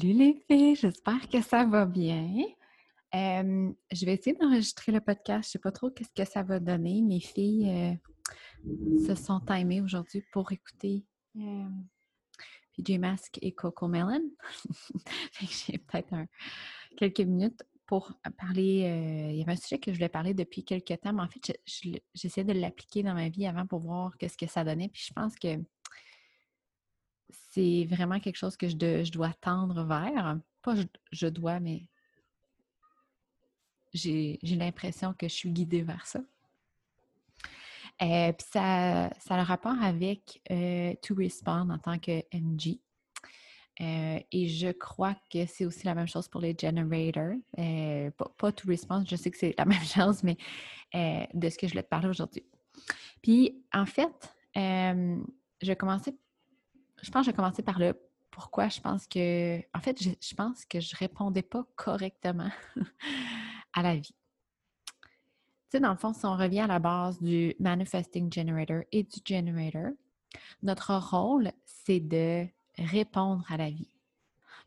Salut les filles, j'espère que ça va bien. je vais essayer d'enregistrer le podcast. Je ne sais pas trop qu'est-ce que ça va donner. Mes filles euh, se sont timées aujourd'hui pour écouter PJ Mask et Coco Melon. J'ai peut-être quelques minutes pour parler. Euh, il y avait un sujet que je voulais parler depuis quelques temps, mais en fait, j'essaie de l'appliquer dans ma vie avant pour voir qu'est-ce que ça donnait. Puis je pense que c'est vraiment quelque chose que je, dois tendre vers. Pas je, dois, mais j'ai l'impression que je suis guidée vers ça. Euh, puis ça, ça a le rapport avec euh, To Respond en tant que MG. Euh, et je crois que c'est aussi la même chose pour les generators. pas, To Respond, je sais que c'est la même chose, mais de ce que je voulais te parler aujourd'hui. Puis en fait, je vais commencer je pense que je vais commencer par le pourquoi je pense que. En fait, je, pense que je répondais pas correctement à la vie. Tu sais, dans le fond, si on revient à la base du manifesting generator et du generator, notre rôle, c'est de répondre à la vie.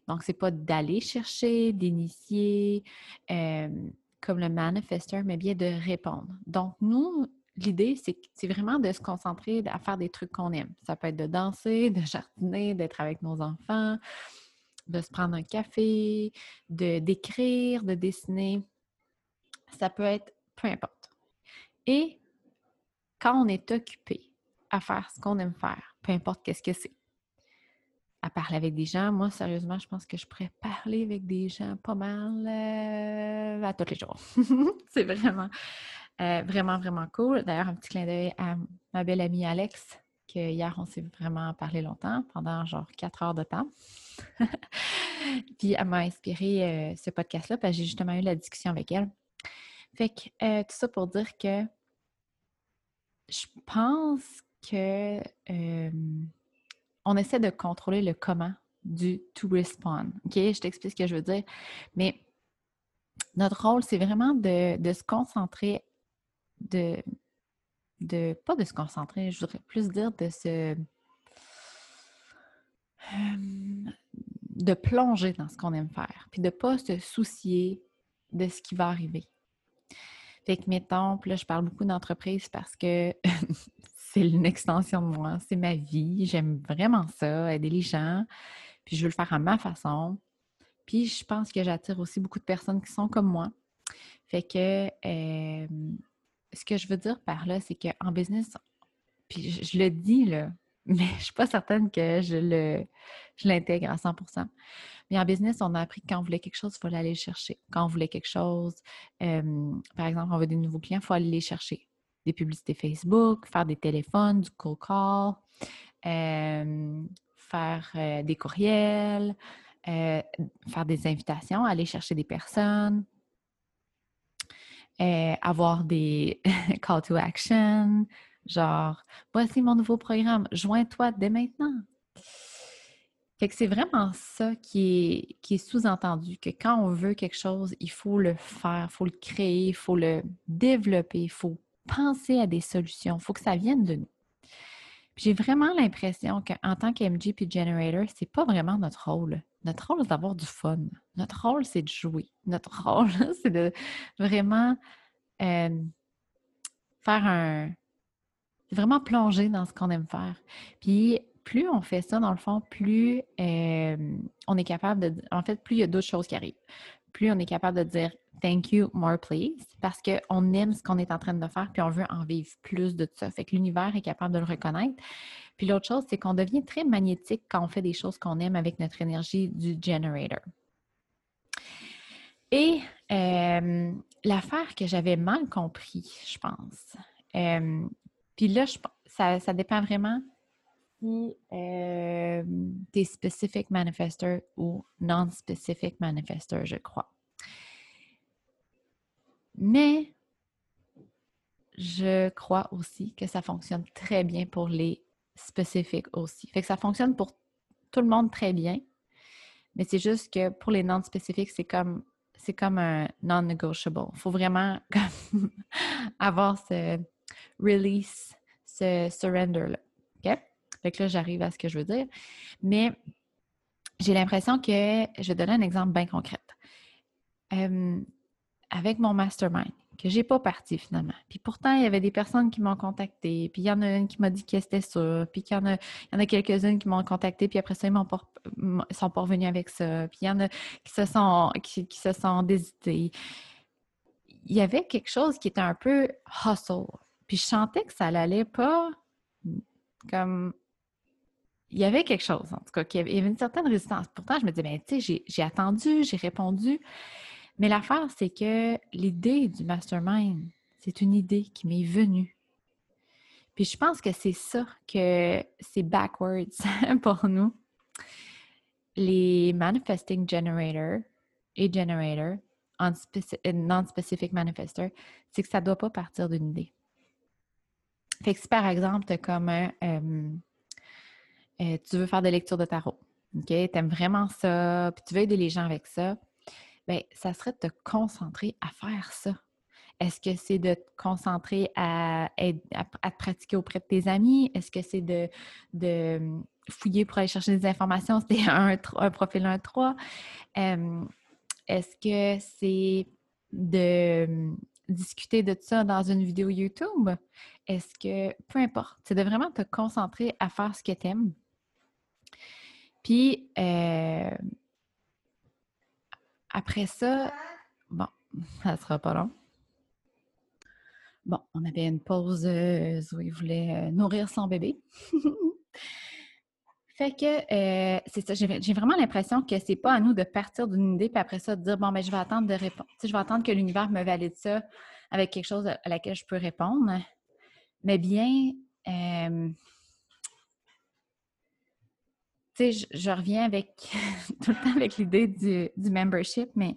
Donc, c'est pas d'aller chercher, d'initier, euh, comme le manifesteur, mais bien de répondre. Donc, nous, l'idée, c'est vraiment de se concentrer à faire des trucs qu'on aime. Ça peut être de danser, de jardiner, d'être avec nos enfants, de se prendre un café, de d'écrire, de dessiner. Ça peut être peu importe. Et quand on est occupé à faire ce qu'on aime faire, peu importe qu'est-ce que c'est, à parler avec des gens, moi, sérieusement, je pense que je pourrais parler avec des gens pas mal euh, à tous les jours. c'est vraiment euh, vraiment, vraiment cool. D'ailleurs, un petit clin d'œil à ma belle amie Alex, que hier, on s'est vraiment parlé longtemps, pendant genre quatre heures de temps. Puis elle m'a inspiré euh, ce podcast-là, parce que j'ai justement eu la discussion avec elle. Fait que euh, tout ça pour dire que je pense que on essaie de contrôler le comment du to respond. OK? Je t'explique ce que je veux dire. Mais notre rôle, c'est vraiment de, de, se concentrer de, de, pas de se concentrer, je voudrais plus dire de se, de plonger dans ce qu'on aime faire, puis de pas se soucier de ce qui va arriver. Fait que, mettons, là, je parle beaucoup d'entreprise parce que c'est une extension de moi, c'est ma vie, j'aime vraiment ça, aider les gens, puis je veux le faire à ma façon. Puis je pense que j'attire aussi beaucoup de personnes qui sont comme moi. Fait que ce que je veux dire par là, c'est qu'en business, puis je, le dis là, mais je ne suis pas certaine que je je l'intègre à 100% Mais en business, on a appris que quand on voulait quelque chose, il fallait aller le chercher. Quand on voulait quelque chose, par exemple, on veut des nouveaux clients, il faut aller les chercher. Des publicités Facebook, faire des téléphones, du cold call, faire euh, des courriels, euh, faire des invitations, aller chercher des personnes, avoir des call to action, genre voici mon nouveau programme, joins-toi dès maintenant. Fait que c'est vraiment ça qui est, qui est sous-entendu, que quand on veut quelque chose, il faut le faire, il faut le créer, il faut le développer, il faut penser à des solutions, il faut que ça vienne de nous. J'ai vraiment l'impression qu'en tant qu'MG puis Generator, c'est pas vraiment notre rôle. Notre rôle, c'est d'avoir du fun. Notre rôle, c'est de jouer. Notre rôle, c'est de vraiment faire un. vraiment plonger dans ce qu'on aime faire. Puis, plus on fait ça, dans le fond, plus on est capable de. En fait, plus il y a d'autres choses qui arrivent. Plus on est capable de dire thank you, more please, parce qu'on aime ce qu'on est en train de faire, puis on veut en vivre plus de ça. Fait que l'univers est capable de le reconnaître. Puis l'autre chose, c'est qu'on devient très magnétique quand on fait des choses qu'on aime avec notre énergie du generator. Et euh, l'affaire que j'avais mal compris, je pense, euh, puis là, ça, ça, dépend vraiment si euh, tu specific manifester ou non-specific manifester, je crois. Mais je crois aussi que ça fonctionne très bien pour les spécifiques aussi. Fait que ça fonctionne pour tout le monde très bien. Mais c'est juste que pour les non-spécifiques, c'est comme c'est comme un non-negotiable. Il faut vraiment avoir ce release, ce surrender-là. OK? Que là, j'arrive à ce que je veux dire. Mais j'ai l'impression que, je vais donner un exemple bien concret. Avec mon mastermind, que j'ai pas parti finalement. Puis pourtant, il y avait des personnes qui m'ont contacté, puis il y en a une qui m'a dit que c'était ça, puis il y en a, y en a quelques-unes qui m'ont contacté, puis après ça, ils m'ont sont pas revenus avec ça, puis il y en a qui se sont, qui, se. Il y avait quelque chose qui était un peu hustle. Puis je sentais que ça n'allait pas comme il y avait quelque chose, en tout cas, qu'il y avait une certaine résistance. Pourtant, je me disais, ben, tu sais, j'ai attendu, j'ai répondu. Mais l'affaire, c'est que l'idée du mastermind, c'est une idée qui m'est venue. Puis je pense que c'est ça que c'est backwards pour nous. Les manifesting generators et generators, non-specific manifester, c'est que ça ne doit pas partir d'une idée. Fait que si par exemple, tu comme euh, euh, tu veux faire des lectures de tarot, OK? Tu aimes vraiment ça, puis tu veux aider les gens avec ça, bien, ça serait de te concentrer à faire ça. Est-ce que c'est de te concentrer à, à, te pratiquer auprès de tes amis? Est-ce que c'est de, de, hum, fouiller pour aller chercher des informations? C'est un, un, profil 1-3. Est-ce que c'est de hum, discuter de ça dans une vidéo YouTube? Est-ce que, peu importe, c'est de vraiment te concentrer à faire ce que tu aimes. Puis, euh, après ça, bon, ça sera pas long. Bon, on avait une pause euh, Zoé voulait euh, nourrir son bébé. fait que euh, c'est ça, j'ai vraiment l'impression que c'est pas à nous de partir d'une idée puis après ça de dire bon ben je vais attendre de répondre. je vais attendre que l'univers me valide ça avec quelque chose à laquelle je peux répondre. Mais bien tu sais, je, reviens avec tout le temps avec l'idée du, membership, mais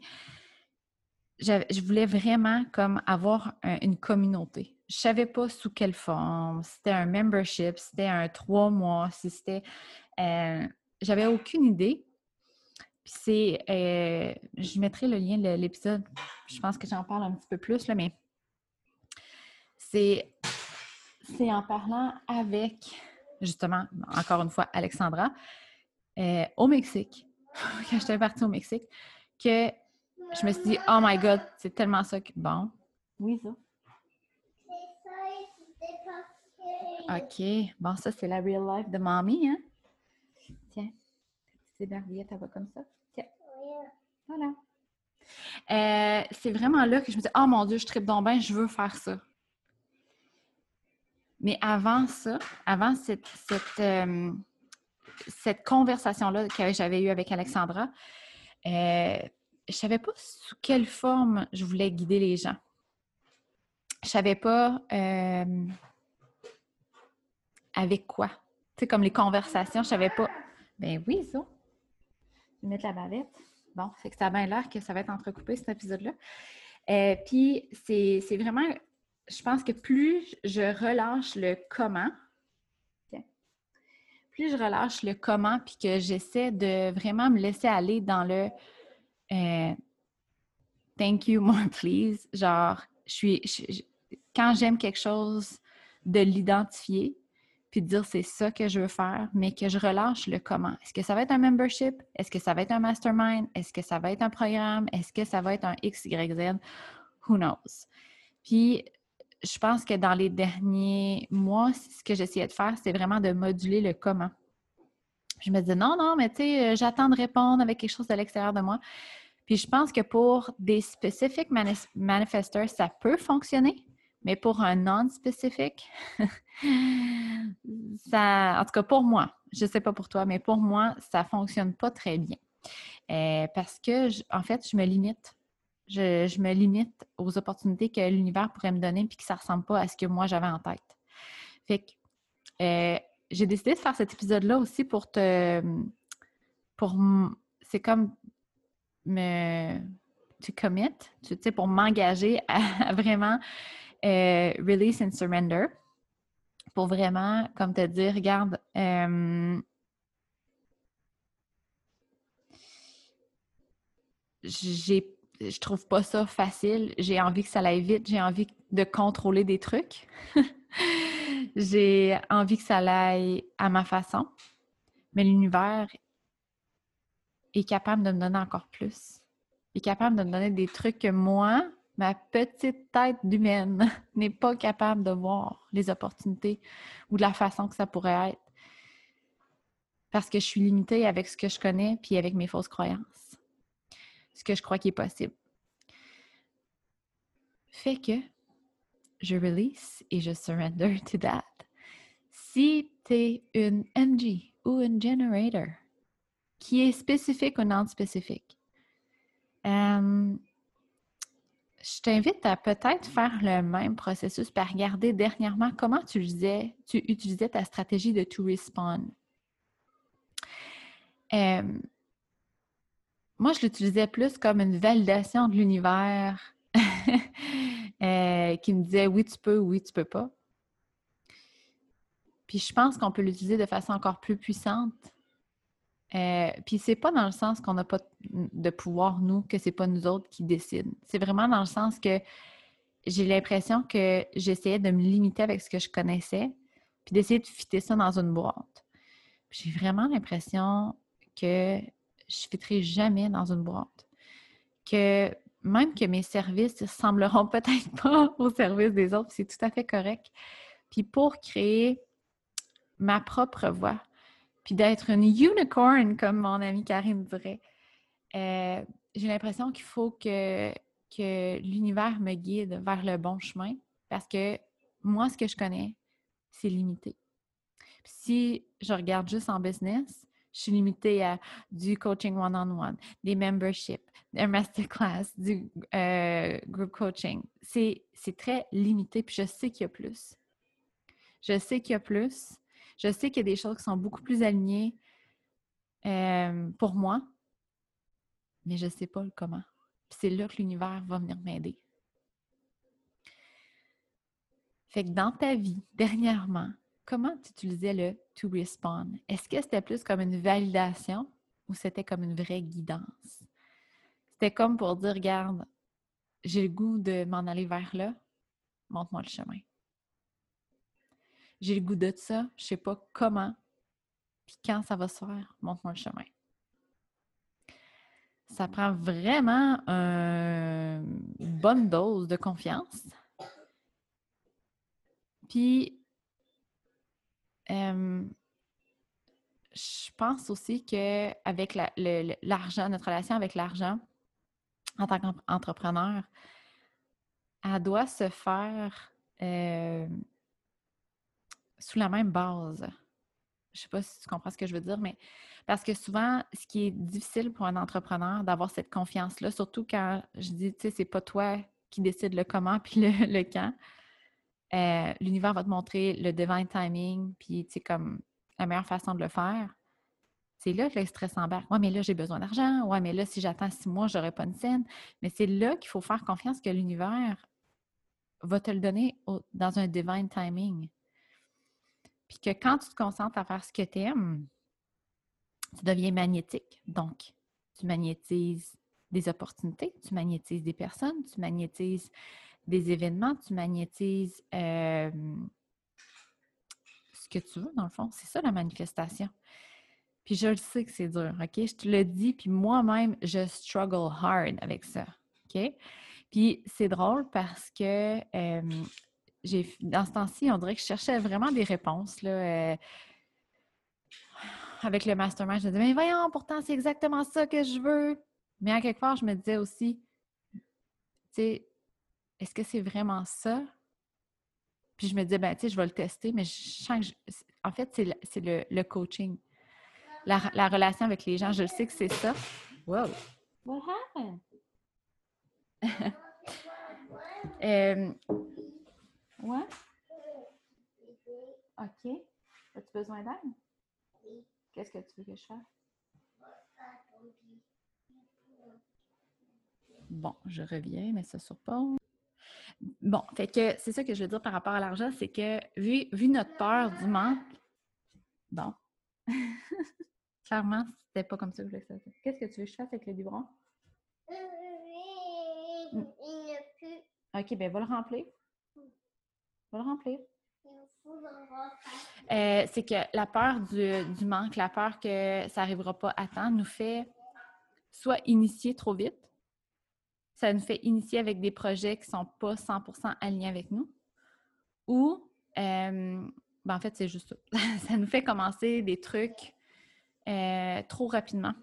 je voulais vraiment comme avoir une communauté. Je savais pas sous quelle forme, c'était un membership, c'était un trois mois, si c'était... Euh, j'avais aucune idée. Puis c'est... Euh, je mettrai le lien de l'épisode, je pense que j'en parle un petit peu plus, là, mais c'est... C'est en parlant avec, justement, encore une fois, Alexandra, euh, au Mexique, quand j'étais partie au Mexique, que je me suis dit, oh my God, c'est tellement ça que. Bon. Oui, ça. OK. Bon, ça, c'est la real life de mamie, hein? Tiens. C'est barbillette, elle va comme ça. Tiens. Voilà. Euh, c'est vraiment là que je me dis, oh mon Dieu, je tripe donc bien, je veux faire ça. Mais avant ça, avant cette, cette, euh, cette conversation-là que j'avais eue avec Alexandra, euh, je ne savais pas sous quelle forme je voulais guider les gens. Je ne savais pas euh, avec quoi. Tu sais, comme les conversations, je ne savais pas. Ben oui, ça. Je vais mettre la bavette. Bon, c'est que ça a bien l'air que ça va être entrecoupé, cet épisode-là. Euh, puis, c'est vraiment, je pense que plus je relâche le comment, plus je relâche le comment, puis que j'essaie de vraiment me laisser aller dans le euh, thank you, more please. Genre, je suis. quand j'aime quelque chose, de l'identifier, puis de dire c'est ça que je veux faire, mais que je relâche le comment. Est-ce que ça va être un membership? Est-ce que ça va être un mastermind? Est-ce que ça va être un programme? Est-ce que ça va être un X, Y, Z? Who knows? Puis, je pense que dans les derniers mois, ce que j'essayais de faire, c'est vraiment de moduler le comment. Je me disais, non, non, mais tu sais, euh, j'attends de répondre avec quelque chose de l'extérieur de moi. Puis je pense que pour des specific manifestors, ça peut fonctionner, mais pour un non-specific, ça, en tout cas pour moi, je ne sais pas pour toi, mais pour moi, ça ne fonctionne pas très bien. Euh, parce que, en fait, je me limite je, me limite aux opportunités que l'univers pourrait me donner puis que ça ne ressemble pas à ce que moi j'avais en tête. Fait que euh, j'ai décidé de faire cet épisode-là aussi pour te. pour C'est comme me. Tu commit, tu sais, pour m'engager à, vraiment euh, release and surrender. Pour vraiment, comme te dire, regarde, euh, j'ai je trouve pas ça facile. J'ai envie que ça aille vite. J'ai envie de contrôler des trucs. j'ai envie que ça aille à ma façon. Mais l'univers est capable de me donner encore plus. Il est capable de me donner des trucs que moi, ma petite tête d'humaine, n'est pas capable de voir les opportunités ou de la façon que ça pourrait être. Parce que je suis limitée avec ce que je connais puis avec mes fausses croyances. Ce que je crois qui est possible. Fait que je release et je surrender to that. Si tu es une MG ou une generator qui est spécifique ou non spécifique, euh, je t'invite à peut-être faire le même processus, par regarder dernièrement comment tu utilisais, tu utilisais ta stratégie de to respawn. Euh, moi, je l'utilisais plus comme une validation de l'univers euh, qui me disait oui, tu peux, oui, tu peux pas. Puis je pense qu'on peut l'utiliser de façon encore plus puissante. Euh, puis c'est pas dans le sens qu'on n'a pas de pouvoir, nous, que c'est pas nous autres qui décident. C'est vraiment dans le sens que j'ai l'impression que j'essayais de me limiter avec ce que je connaissais, puis d'essayer de fitter ça dans une boîte. J'ai vraiment l'impression que je fitterai jamais dans une boîte. Que même que mes services ne sembleront peut-être pas au service des autres, c'est tout à fait correct. Puis pour créer ma propre voix, puis d'être une unicorn, comme mon amie Karine dirait, euh, j'ai l'impression qu'il faut que, que l'univers me guide vers le bon chemin parce que moi, ce que je connais, c'est limité. si je regarde juste en business, je suis limitée à du coaching one-on-one, des memberships, des masterclass, du euh, group coaching. C'est très limité, puis je sais qu'il y a plus. Je sais qu'il y a plus. Je sais qu'il y a des choses qui sont beaucoup plus alignées euh, pour moi, mais je ne sais pas le comment. C'est là que l'univers va venir m'aider. Fait que dans ta vie, dernièrement, comment tu utilisais le to respond? Est-ce que c'était plus comme une validation ou c'était comme une vraie guidance? C'était comme pour dire, regarde, j'ai le goût de m'en aller vers là, montre-moi le chemin. J'ai le goût de ça, je sais pas comment, puis quand ça va se faire, montre-moi le chemin. Ça prend vraiment une bonne dose de confiance. Puis, je pense aussi qu'avec l'argent, notre relation avec l'argent, en tant qu'entrepreneur, elle doit se faire sous la même base. Je ne sais pas si tu comprends ce que je veux dire, mais parce que souvent, ce qui est difficile pour un entrepreneur, d'avoir cette confiance-là, surtout quand je dis, tu sais, c'est pas toi qui décide le comment puis le, quand. Euh, l'univers va te montrer le divine timing, puis tu sais, comme la meilleure façon de le faire. C'est là que le stress embarque. Ouais, mais là, j'ai besoin d'argent. Ouais, mais là, si j'attends six mois, je n'aurai pas une scène. Mais c'est là qu'il faut faire confiance que l'univers va te le donner dans un divine timing. Puis que quand tu te concentres à faire ce que tu aimes, tu deviens magnétique. Donc, tu magnétises des opportunités, tu magnétises des personnes, tu magnétises des événements, tu magnétises ce que tu veux, dans le fond. C'est ça la manifestation. Puis je le sais que c'est dur, OK? Je te le dis, puis moi-même, je struggle hard avec ça, OK? Puis c'est drôle parce que dans ce temps-ci, on dirait que je cherchais vraiment des réponses. Là, euh, avec le mastermind, je me disais, mais voyons, pourtant, c'est exactement ça que je veux. Mais à quelque part, je me disais aussi, tu sais, est-ce que c'est vraiment ça? Puis je me disais, ben, tu sais, je vais le tester, mais je sens que en fait, c'est le, coaching. La, relation avec les gens, je le sais que c'est ça. Wow! What happened? euh, Ouais? OK. As-tu besoin d'aide? Oui. Qu'est-ce que tu veux que je fasse? Bon, je reviens, mais ça sur pause. Bon, fait que c'est ça que je veux dire par rapport à l'argent, c'est que vu, vu notre peur du manque, bon, clairement, c'était pas comme ça que je voulais que ça Qu'est-ce que tu veux que je fasse avec le biberon? il n'y a plus. OK, ben va le remplir le remplir. Euh, c'est que la peur du, manque, la peur que ça n'arrivera pas à temps nous fait soit initier trop vite. Ça nous fait initier avec des projets qui ne sont pas 100% alignés avec nous. Ou, euh, ben en fait, c'est juste ça. ça nous fait commencer des trucs euh, trop rapidement.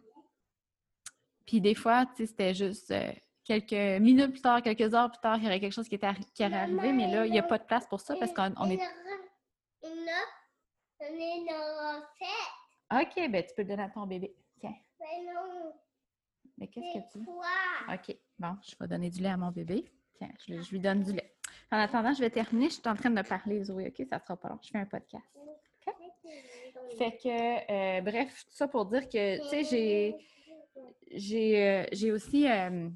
Puis des fois, c'était juste euh, quelques minutes plus tard, quelques heures plus tard, il y aurait quelque chose qui, était aurait arrivé, mais là, il n'y a pas de place pour ça parce qu'on est... OK, ben tu peux le donner à ton bébé. Tiens. Mais qu'est-ce que tu? OK, bon, je vais donner du lait à mon bébé. Tiens, je, lui donne du lait. En attendant, je vais terminer. Je suis en train de parler, Zoé, OK? Ça sera pas long. Je fais un podcast. Fait que, euh, bref, tout ça pour dire que, tu sais, j'ai j'ai euh, aussi, euh,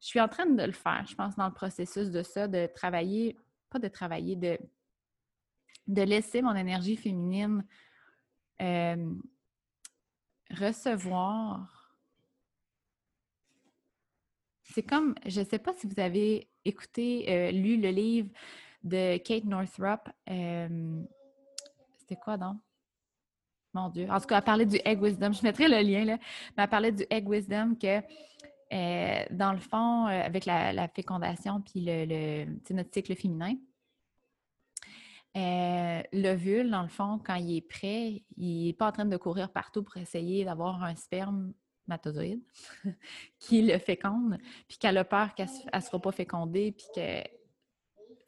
je suis en train de le faire, je pense, dans le processus de ça, de travailler, pas de travailler, de, de laisser mon énergie féminine recevoir. C'est comme, je ne sais pas si vous avez écouté, lu le livre de Kate Northrop. C'était quoi donc? Mon Dieu. En tout cas, elle parlait du Egg Wisdom. Je mettrai le lien, là. Mais elle parlait du Egg Wisdom que, euh, dans le fond, euh, avec la, fécondation puis le, notre cycle féminin, euh, l'ovule, dans le fond, quand il est prêt, il n'est pas en train de courir partout pour essayer d'avoir un sperme qui le féconde, puis qu'elle a peur qu'elle ne sera pas fécondée, puis que, tu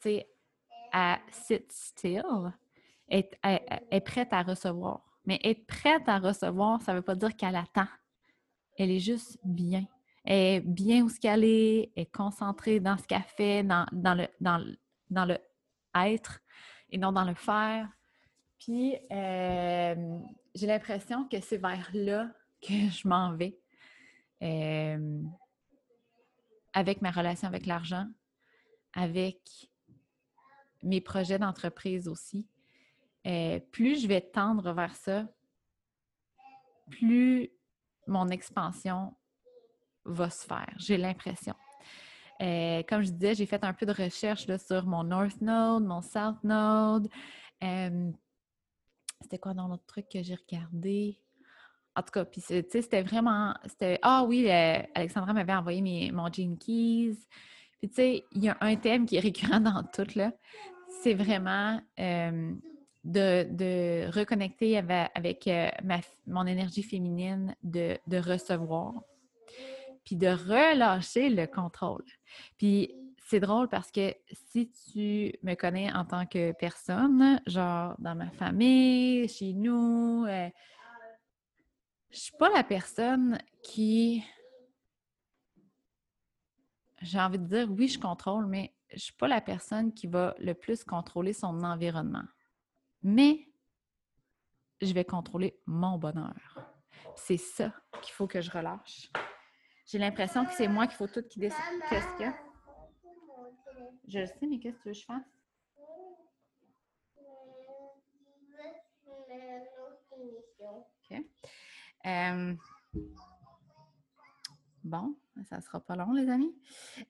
sais, still, est, est prête à recevoir. Mais être prête à recevoir, ça ne veut pas dire qu'elle attend. Elle est juste bien. Elle est bien où ce qu'elle est, elle est concentrée dans ce qu'elle fait, dans, le, dans, le être et non dans le faire. Puis, euh, j'ai l'impression que c'est vers là que je m'en vais. Euh, avec ma relation avec l'argent, avec mes projets d'entreprise aussi. Euh, plus je vais tendre vers ça, plus mon expansion va se faire. J'ai l'impression. Euh, comme je disais, j'ai fait un peu de recherche sur mon North Node, mon South Node. C'était quoi dans l'autre truc que j'ai regardé? En tout cas, puis c'était vraiment. Ah oui, Alexandra m'avait envoyé mon Gene Keys. Puis tu sais, il y a un thème qui est récurrent dans tout, là. C'est vraiment de, reconnecter avec, euh, mon énergie féminine, de, recevoir, puis de relâcher le contrôle. Puis c'est drôle parce que si tu me connais en tant que personne, genre dans ma famille, chez nous, euh, je suis pas la personne qui j'ai envie de dire oui, je contrôle, mais je suis pas la personne qui va le plus contrôler son environnement mais je vais contrôler mon bonheur. C'est ça qu'il faut que je relâche. J'ai l'impression que c'est moi qu'il faut tout qui décide. Qu'est-ce qu'il y a? Je le sais, mais qu'est-ce que tu veux que je fasse? Euh, bon, ça sera pas long, les amis.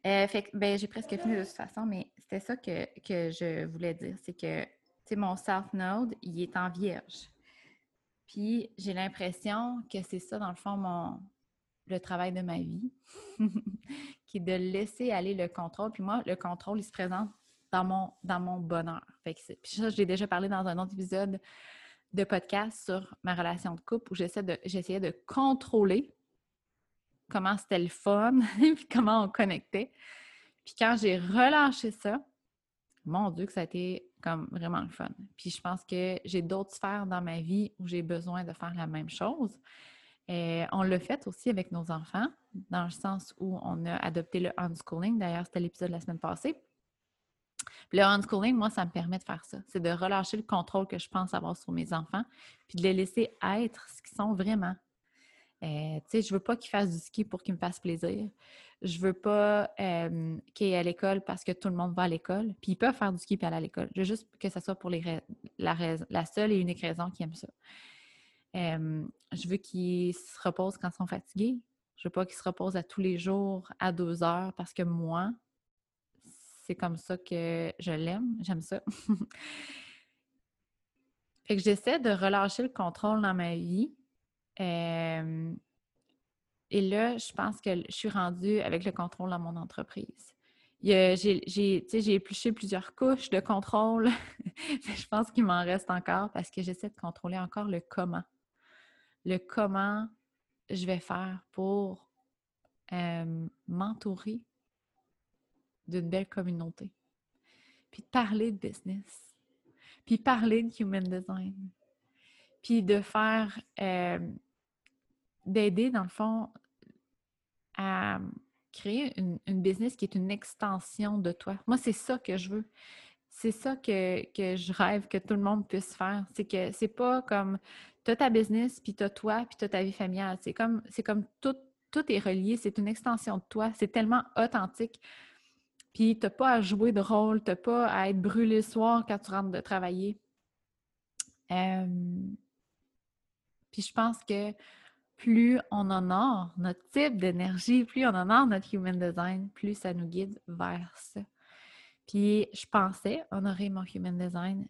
Euh, fait ben, j'ai presque fini de toute façon, mais c'était ça que, que je voulais dire. C'est que mon South Node, il est en vierge. Puis j'ai l'impression que c'est ça, dans le fond, mon, le travail de ma vie, qui est de laisser aller le contrôle. Puis moi, le contrôle, il se présente dans mon, dans mon bonheur. Fait que puis ça, j'ai déjà parlé dans un autre épisode de podcast sur ma relation de couple où j'essaie de, j'essayais de contrôler comment c'était le fun, puis comment on connectait. Puis quand j'ai relâché ça, mon Dieu, que ça a été comme vraiment le fun. Puis je pense que j'ai d'autres sphères dans ma vie où j'ai besoin de faire la même chose. Et on l'a fait aussi avec nos enfants, dans le sens où on a adopté le unschooling. D'ailleurs, c'était l'épisode de la semaine passée. Le unschooling, moi, ça me permet de faire ça. C'est de relâcher le contrôle que je pense avoir sur mes enfants, puis de les laisser être ce qu'ils sont vraiment. Euh, tu sais, je veux pas qu'ils fassent du ski pour qu'ils me fassent plaisir. Je veux pas euh, qu'ils aient à l'école parce que tout le monde va à l'école. Puis ils peuvent faire du ski et aller à l'école. Je veux juste que ce soit pour les la, seule et unique raison qu'ils aiment ça. Euh, je veux qu'ils se reposent quand ils sont fatigués. Je veux pas qu'ils se reposent à tous les jours à deux heures parce que moi, c'est comme ça que je l'aime. J'aime ça. fait que j'essaie de relâcher le contrôle dans ma vie et là, je pense que je suis rendue avec le contrôle dans mon entreprise. J'ai épluché plusieurs couches de contrôle. je pense qu'il m'en reste encore parce que j'essaie de contrôler encore le comment. Le comment je vais faire pour euh, m'entourer d'une belle communauté. Puis de parler de business. Puis parler de human design. Puis de faire, euh, d'aider dans le fond à créer une, business qui est une extension de toi. Moi, c'est ça que je veux. C'est ça que, je rêve que tout le monde puisse faire. C'est que c'est pas comme tu as ta business, puis tu as toi, puis tu as ta vie familiale. C'est comme, c'est comme tout, tout est relié. C'est une extension de toi. C'est tellement authentique. Puis tu n'as pas à jouer de rôle, tu n'as pas à être brûlé le soir quand tu rentres de travailler. Euh, puis je pense que plus on honore notre type d'énergie, plus on honore notre human design, plus ça nous guide vers ça. Puis je pensais honorer mon human design,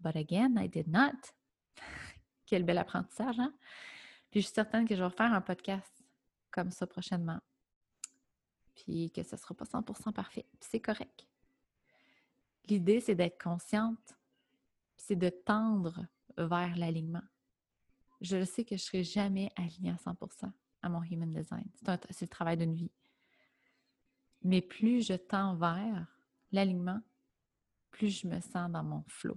but again, I did not. Quel bel apprentissage, hein? Puis je suis certaine que je vais faire un podcast comme ça prochainement. Puis que ce ne sera pas 100% parfait. C'est correct. L'idée, c'est d'être consciente, c'est de tendre vers l'alignement je sais que je ne serai jamais alignée à 100% à mon human design. C'est le travail d'une vie. Mais plus je tends vers l'alignement, plus je me sens dans mon flow.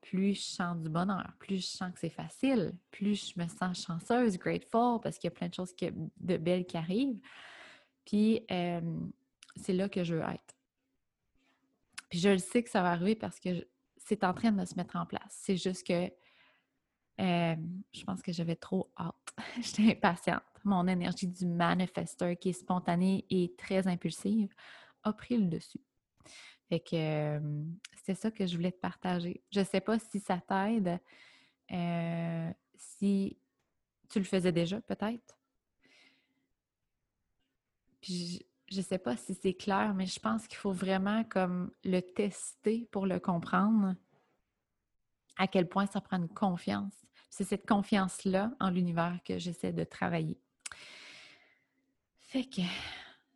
Plus je sens du bonheur, plus je sens que c'est facile, plus je me sens chanceuse, grateful, parce qu'il y a plein de choses de belles qui arrivent. Puis, euh, c'est là que je veux être. Puis, je le sais que ça va arriver parce que c'est en train de se mettre en place. C'est juste que euh, je pense que j'avais trop hâte. J'étais impatiente. Mon énergie du manifesteur qui est spontanée et très impulsive a pris le dessus. Fait que euh, c'est ça que je voulais te partager. Je ne sais pas si ça t'aide, euh, si tu le faisais déjà peut-être. Puis je ne sais pas si c'est clair, mais je pense qu'il faut vraiment comme le tester pour le comprendre à quel point ça prend une confiance c'est cette confiance-là en l'univers que j'essaie de travailler. Fait que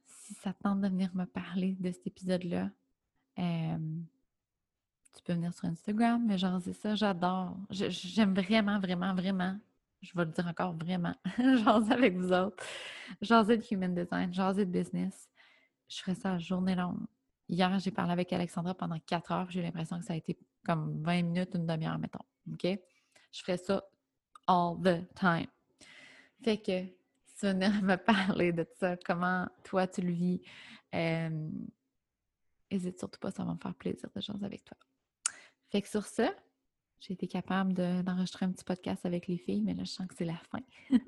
si ça tente de venir me parler de cet épisode-là, euh, tu peux venir sur Instagram, mais genre, c'est ça, j'adore. J'aime vraiment, vraiment, vraiment, je vais le dire encore vraiment, jaser avec vous autres, jaser de human design, jaser de business. Je ferai ça journée longue. Hier, j'ai parlé avec Alexandra pendant quatre heures. J'ai l'impression que ça a été comme 20 minutes, une demi-heure, mettons. OK? Je ferais ça all the time. Fait que tu venir me parler de ça, comment toi tu le vis, n'hésite surtout pas, ça va me faire plaisir de jaser avec toi. Fait que sur ça, j'ai été capable d'enregistrer un petit podcast avec les filles, mais là, je sens que c'est la fin.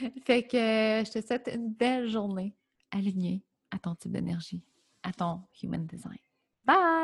fait que je te souhaite une belle journée alignée à ton type d'énergie, à ton human design. Bye!